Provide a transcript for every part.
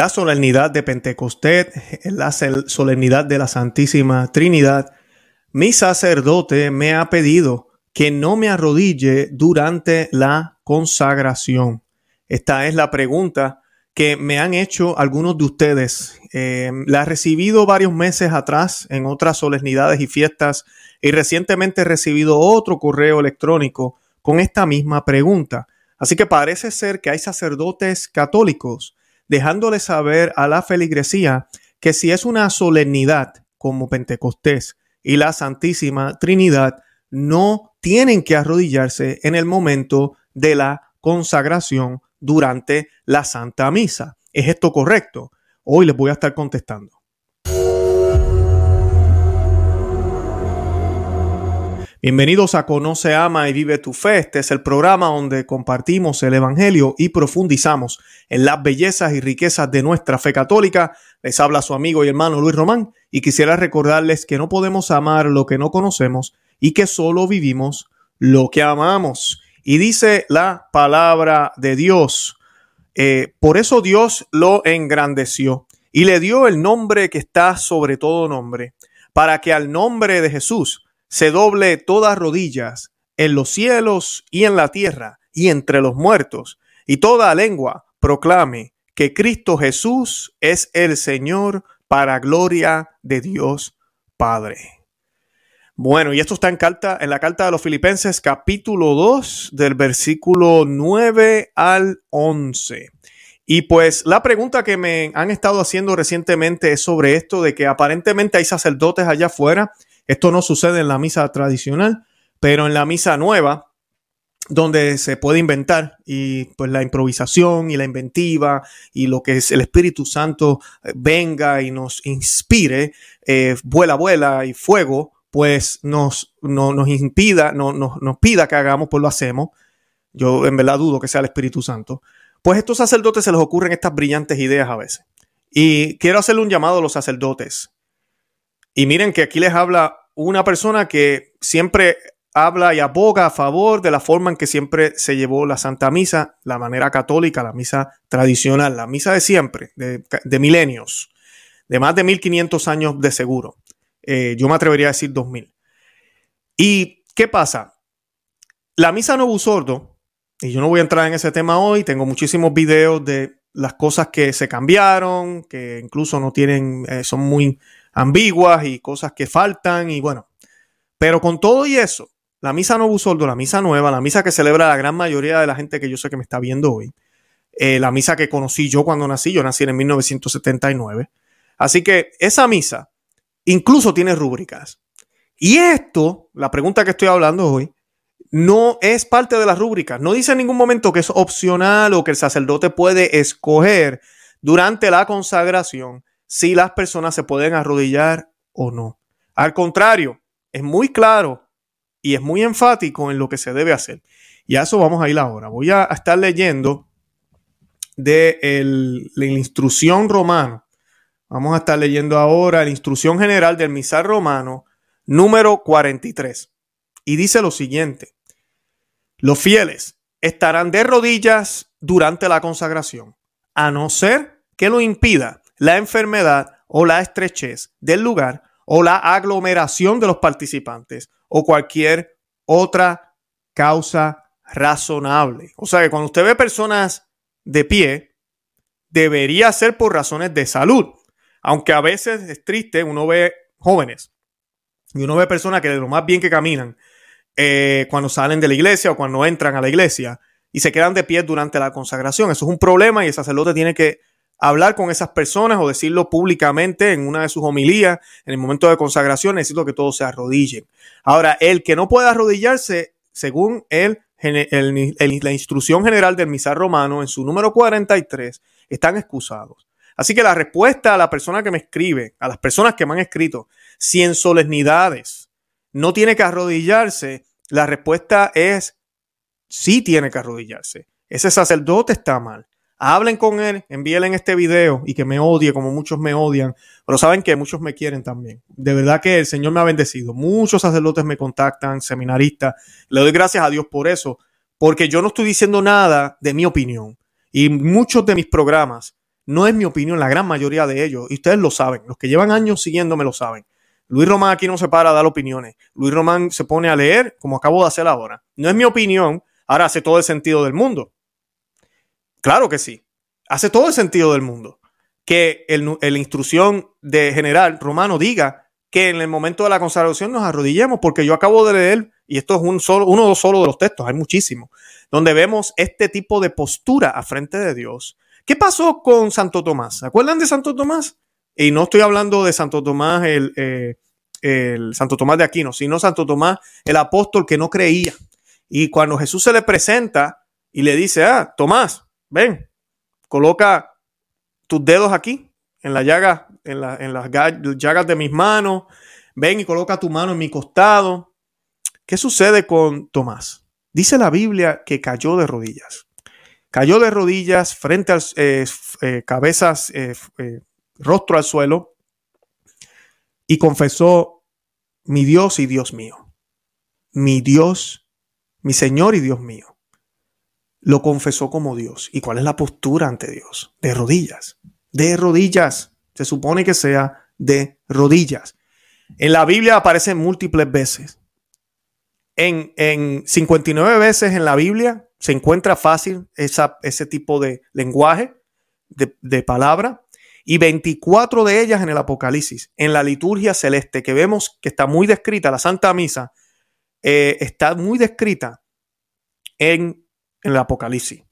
la solemnidad de Pentecostés, la solemnidad de la Santísima Trinidad, mi sacerdote me ha pedido que no me arrodille durante la consagración. Esta es la pregunta que me han hecho algunos de ustedes. Eh, la he recibido varios meses atrás en otras solemnidades y fiestas y recientemente he recibido otro correo electrónico con esta misma pregunta. Así que parece ser que hay sacerdotes católicos dejándole saber a la feligresía que si es una solemnidad como Pentecostés y la Santísima Trinidad, no tienen que arrodillarse en el momento de la consagración durante la Santa Misa. ¿Es esto correcto? Hoy les voy a estar contestando. Bienvenidos a Conoce, Ama y Vive tu Fe. Este es el programa donde compartimos el Evangelio y profundizamos en las bellezas y riquezas de nuestra fe católica. Les habla su amigo y hermano Luis Román y quisiera recordarles que no podemos amar lo que no conocemos y que solo vivimos lo que amamos. Y dice la palabra de Dios. Eh, por eso Dios lo engrandeció y le dio el nombre que está sobre todo nombre, para que al nombre de Jesús se doble todas rodillas en los cielos y en la tierra y entre los muertos, y toda lengua proclame que Cristo Jesús es el Señor para gloria de Dios Padre. Bueno, y esto está en, carta, en la carta de los Filipenses capítulo 2 del versículo 9 al 11. Y pues la pregunta que me han estado haciendo recientemente es sobre esto de que aparentemente hay sacerdotes allá afuera esto no sucede en la misa tradicional, pero en la misa nueva, donde se puede inventar y pues la improvisación y la inventiva y lo que es el Espíritu Santo eh, venga y nos inspire, eh, vuela, vuela y fuego, pues nos, no, nos impida, no, nos pida que hagamos, pues lo hacemos. Yo en verdad dudo que sea el Espíritu Santo. Pues estos sacerdotes se les ocurren estas brillantes ideas a veces. Y quiero hacerle un llamado a los sacerdotes. Y miren que aquí les habla una persona que siempre habla y aboga a favor de la forma en que siempre se llevó la Santa Misa, la manera católica, la misa tradicional, la misa de siempre, de, milenios, de más de 1500 años de seguro. Eh, yo me atrevería a decir 2000. ¿Y qué pasa? La misa no sordo, y yo no voy a entrar en ese tema hoy, tengo muchísimos videos de las cosas que se cambiaron, que incluso no tienen, eh, son muy ambiguas y cosas que faltan y bueno. Pero con todo y eso, la misa no Soldo, la misa nueva, la misa que celebra la gran mayoría de la gente que yo sé que me está viendo hoy, eh, la misa que conocí yo cuando nací, yo nací en 1979. Así que esa misa incluso tiene rúbricas. Y esto, la pregunta que estoy hablando hoy, no es parte de las rúbricas. No dice en ningún momento que es opcional o que el sacerdote puede escoger durante la consagración si las personas se pueden arrodillar o no. Al contrario, es muy claro y es muy enfático en lo que se debe hacer. Y a eso vamos a ir ahora. Voy a estar leyendo de la instrucción romana. Vamos a estar leyendo ahora la instrucción general del misal romano número 43. Y dice lo siguiente. Los fieles estarán de rodillas durante la consagración, a no ser que lo impida la enfermedad o la estrechez del lugar o la aglomeración de los participantes o cualquier otra causa razonable. O sea que cuando usted ve personas de pie, debería ser por razones de salud. Aunque a veces es triste, uno ve jóvenes y uno ve personas que de lo más bien que caminan eh, cuando salen de la iglesia o cuando entran a la iglesia y se quedan de pie durante la consagración. Eso es un problema y el sacerdote tiene que hablar con esas personas o decirlo públicamente en una de sus homilías, en el momento de consagración, necesito que todos se arrodillen. Ahora, el que no puede arrodillarse, según la instrucción general del misal romano en su número 43, están excusados. Así que la respuesta a la persona que me escribe, a las personas que me han escrito, si en solemnidades no tiene que arrodillarse, la respuesta es sí tiene que arrodillarse. Ese sacerdote está mal. Hablen con él, envíenle en este video y que me odie como muchos me odian, pero saben que muchos me quieren también. De verdad que el Señor me ha bendecido. Muchos sacerdotes me contactan, seminaristas. Le doy gracias a Dios por eso, porque yo no estoy diciendo nada de mi opinión. Y muchos de mis programas no es mi opinión, la gran mayoría de ellos, y ustedes lo saben, los que llevan años siguiéndome lo saben. Luis Román aquí no se para a dar opiniones. Luis Román se pone a leer como acabo de hacer ahora. No es mi opinión, ahora hace todo el sentido del mundo. Claro que sí, hace todo el sentido del mundo. Que la instrucción de general romano diga que en el momento de la consagración nos arrodillemos, porque yo acabo de leer, y esto es un solo, uno solo de los textos, hay muchísimos, donde vemos este tipo de postura a frente de Dios. ¿Qué pasó con Santo Tomás? ¿Se acuerdan de Santo Tomás? Y no estoy hablando de Santo Tomás, el, eh, el Santo Tomás de Aquino, sino Santo Tomás, el apóstol que no creía. Y cuando Jesús se le presenta y le dice, ah, Tomás, ven, coloca tus dedos aquí, en la llaga, en, en las llagas de mis manos, ven y coloca tu mano en mi costado. ¿Qué sucede con Tomás? Dice la Biblia que cayó de rodillas. Cayó de rodillas frente a eh, eh, cabezas, eh, rostro al suelo, y confesó, mi Dios y Dios mío, mi Dios, mi Señor y Dios mío. Lo confesó como Dios. ¿Y cuál es la postura ante Dios? De rodillas. De rodillas. Se supone que sea de rodillas. En la Biblia aparece múltiples veces. En, en 59 veces en la Biblia se encuentra fácil esa, ese tipo de lenguaje, de, de palabra y 24 de ellas en el Apocalipsis, en la liturgia celeste, que vemos que está muy descrita, la Santa Misa eh, está muy descrita en, en el Apocalipsis.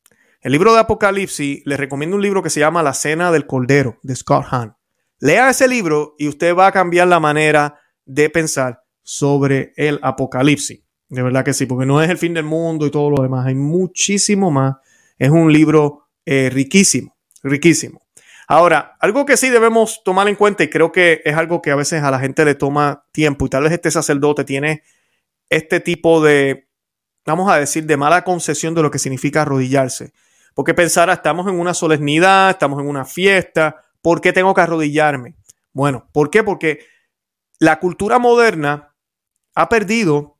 El libro de Apocalipsis, les recomiendo un libro que se llama La Cena del Cordero, de Scott Hahn. Lea ese libro y usted va a cambiar la manera de pensar sobre el Apocalipsis. De verdad que sí, porque no es el fin del mundo y todo lo demás, hay muchísimo más. Es un libro eh, riquísimo, riquísimo. Ahora, algo que sí debemos tomar en cuenta y creo que es algo que a veces a la gente le toma tiempo y tal vez este sacerdote tiene este tipo de, vamos a decir, de mala concesión de lo que significa arrodillarse. Porque pensar, estamos en una solemnidad, estamos en una fiesta, ¿por qué tengo que arrodillarme? Bueno, ¿por qué? Porque la cultura moderna ha perdido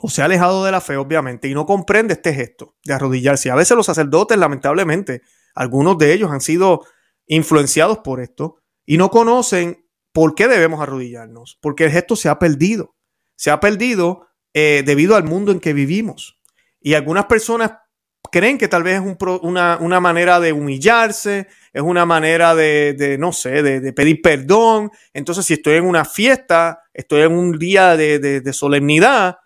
o se ha alejado de la fe, obviamente, y no comprende este gesto de arrodillarse. A veces los sacerdotes, lamentablemente, algunos de ellos han sido influenciados por esto y no conocen por qué debemos arrodillarnos, porque el gesto se ha perdido. Se ha perdido eh, debido al mundo en que vivimos. Y algunas personas creen que tal vez es una, manera de humillarse, es una manera de, no sé, de, pedir perdón. Entonces, si estoy en una fiesta, estoy en un día de, solemnidad,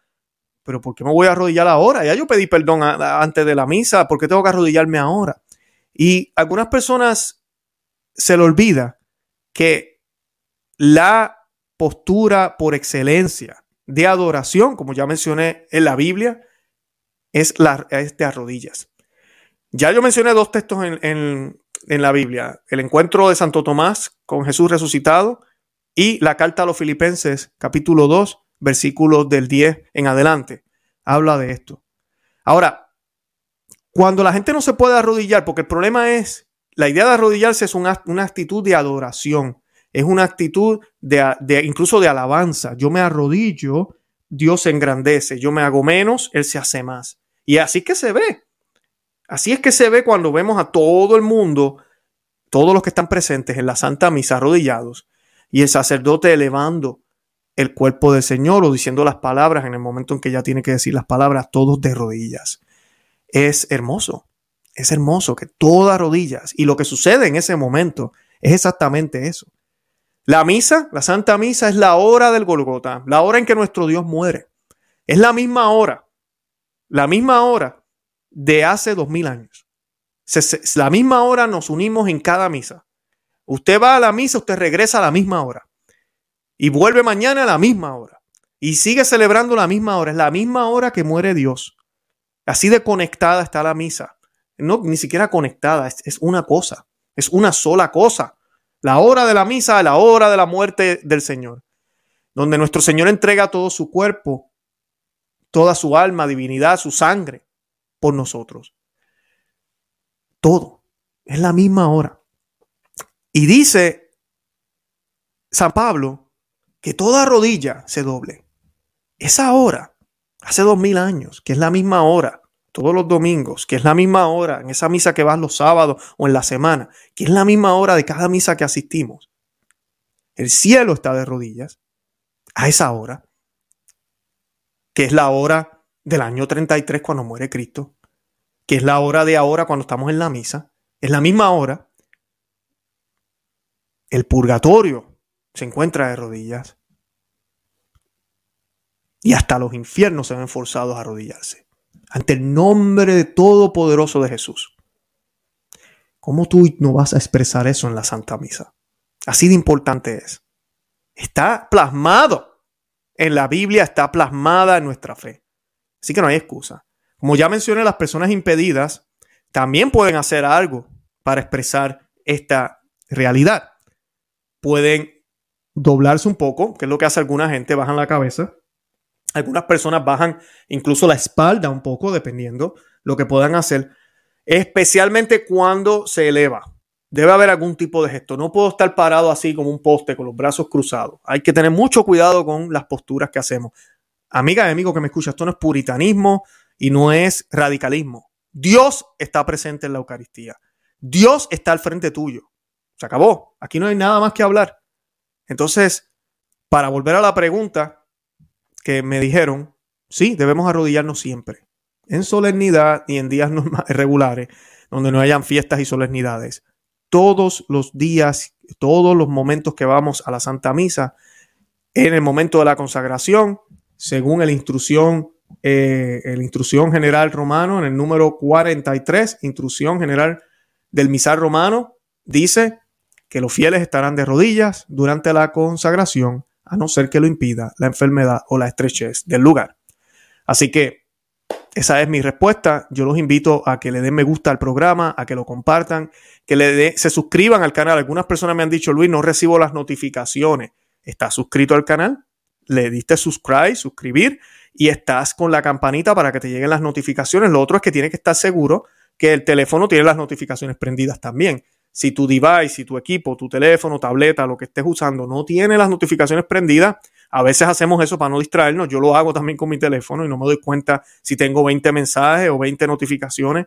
pero ¿por qué me voy a arrodillar ahora? Ya yo pedí perdón antes de la misa, ¿por qué tengo que arrodillarme ahora? Y algunas personas se le olvida que la postura por excelencia de adoración, como ya mencioné en la Biblia, es, la, de arrodillas. Ya yo mencioné dos textos en, en la Biblia, el encuentro de Santo Tomás con Jesús resucitado y la carta a los filipenses, capítulo 2, versículos del 10 en adelante. Habla de esto. Ahora, cuando la gente no se puede arrodillar, porque el problema es la idea de arrodillarse es una, actitud de adoración, es una actitud de, incluso de alabanza. Yo me arrodillo, Dios se engrandece, yo me hago menos, Él se hace más. Y así que se ve. Así es que se ve cuando vemos a todo el mundo, todos los que están presentes en la Santa Misa arrodillados, y el sacerdote elevando el cuerpo del Señor o diciendo las palabras en el momento en que ya tiene que decir las palabras, todos de rodillas. Es hermoso. Es hermoso que todas rodillas y lo que sucede en ese momento es exactamente eso. La misa, la Santa Misa es la hora del Golgota, la hora en que nuestro Dios muere. Es la misma hora, la misma hora de hace dos mil años. la misma hora nos unimos en cada misa. Usted va a la misa, usted regresa a la misma hora y vuelve mañana a la misma hora y sigue celebrando la misma hora. Es la misma hora que muere Dios. Así de conectada está la misa no ni siquiera conectada, es, una cosa, es una sola cosa. La hora de la misa, la hora de la muerte del Señor, donde nuestro Señor entrega todo su cuerpo, toda su alma, divinidad, su sangre por nosotros. Todo. Es la misma hora. Y dice San Pablo que toda rodilla se doble. Esa hora, hace dos mil años, que es la misma hora, todos los domingos, que es la misma hora, en esa misa que vas los sábados o en la semana, que es la misma hora de cada misa que asistimos, el cielo está de rodillas a esa hora, que es la hora del año 33 cuando muere Cristo, que es la hora de ahora cuando estamos en la misa, es la misma hora. El purgatorio se encuentra de rodillas. Y hasta los infiernos se ven forzados a arrodillarse ante el nombre de Todopoderoso de Jesús. ¿Cómo tú no vas a expresar eso en la Santa Misa? Así de importante es. Está plasmado en la Biblia, está plasmada en nuestra fe. Así que no hay excusa. Como ya mencioné, las personas impedidas también pueden hacer algo para expresar esta realidad. Pueden doblarse un poco, que es lo que hace alguna gente, bajan la cabeza algunas personas bajan incluso la espalda un poco, dependiendo lo que puedan hacer, especialmente cuando se eleva. Debe haber algún tipo de gesto. No puedo estar parado así como un poste con los brazos cruzados. Hay que tener mucho cuidado con las posturas que hacemos. Amiga y amigo que me escucha, esto no es puritanismo y no es radicalismo. Dios está presente en la Eucaristía. Dios está al frente tuyo. Se acabó. Aquí no hay nada más que hablar. Entonces, para volver a la pregunta, que me dijeron, sí, debemos arrodillarnos siempre, en solemnidad y en días regulares, donde no hayan fiestas y solemnidades. Todos los días, todos los momentos que vamos a la Santa Misa, en el momento de la consagración, según la instrucción, eh, instrucción general romano, en el número 43, instrucción general del misal romano, dice que los fieles estarán de rodillas durante la consagración a no ser que lo impida la enfermedad o la estrechez del lugar. Así que esa es mi respuesta. Yo los invito a que le den me gusta al programa, a que lo compartan, que le se suscriban al canal. Algunas personas me han dicho, Luis, no recibo las notificaciones. ¿Estás suscrito al canal? Le diste subscribe, suscribir y estás con la campanita para que te lleguen las notificaciones. Lo otro es que tienes que estar seguro que el teléfono tiene las notificaciones prendidas también. Si tu device, si tu equipo, tu teléfono, tableta, lo que estés usando no tiene las notificaciones prendidas, a veces hacemos eso para no distraernos. Yo lo hago también con mi teléfono y no me doy cuenta si tengo 20 mensajes o 20 notificaciones.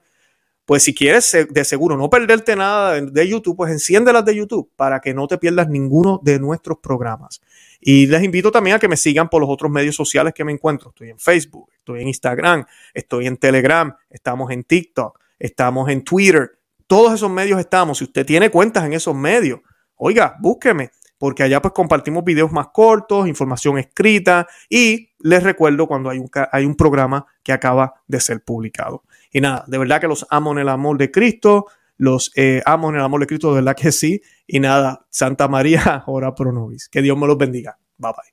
Pues si quieres de seguro no perderte nada de YouTube, pues enciéndelas de YouTube para que no te pierdas ninguno de nuestros programas. Y les invito también a que me sigan por los otros medios sociales que me encuentro. Estoy en Facebook, estoy en Instagram, estoy en Telegram, estamos en TikTok, estamos en Twitter todos esos medios estamos. Si usted tiene cuentas en esos medios, oiga, búsqueme, porque allá pues compartimos videos más cortos, información escrita y les recuerdo cuando hay un, hay un programa que acaba de ser publicado. Y nada, de verdad que los amo en el amor de Cristo, los eh, amo en el amor de Cristo, de verdad que sí. Y nada, Santa María, ora pro nobis. Que Dios me los bendiga. Bye bye.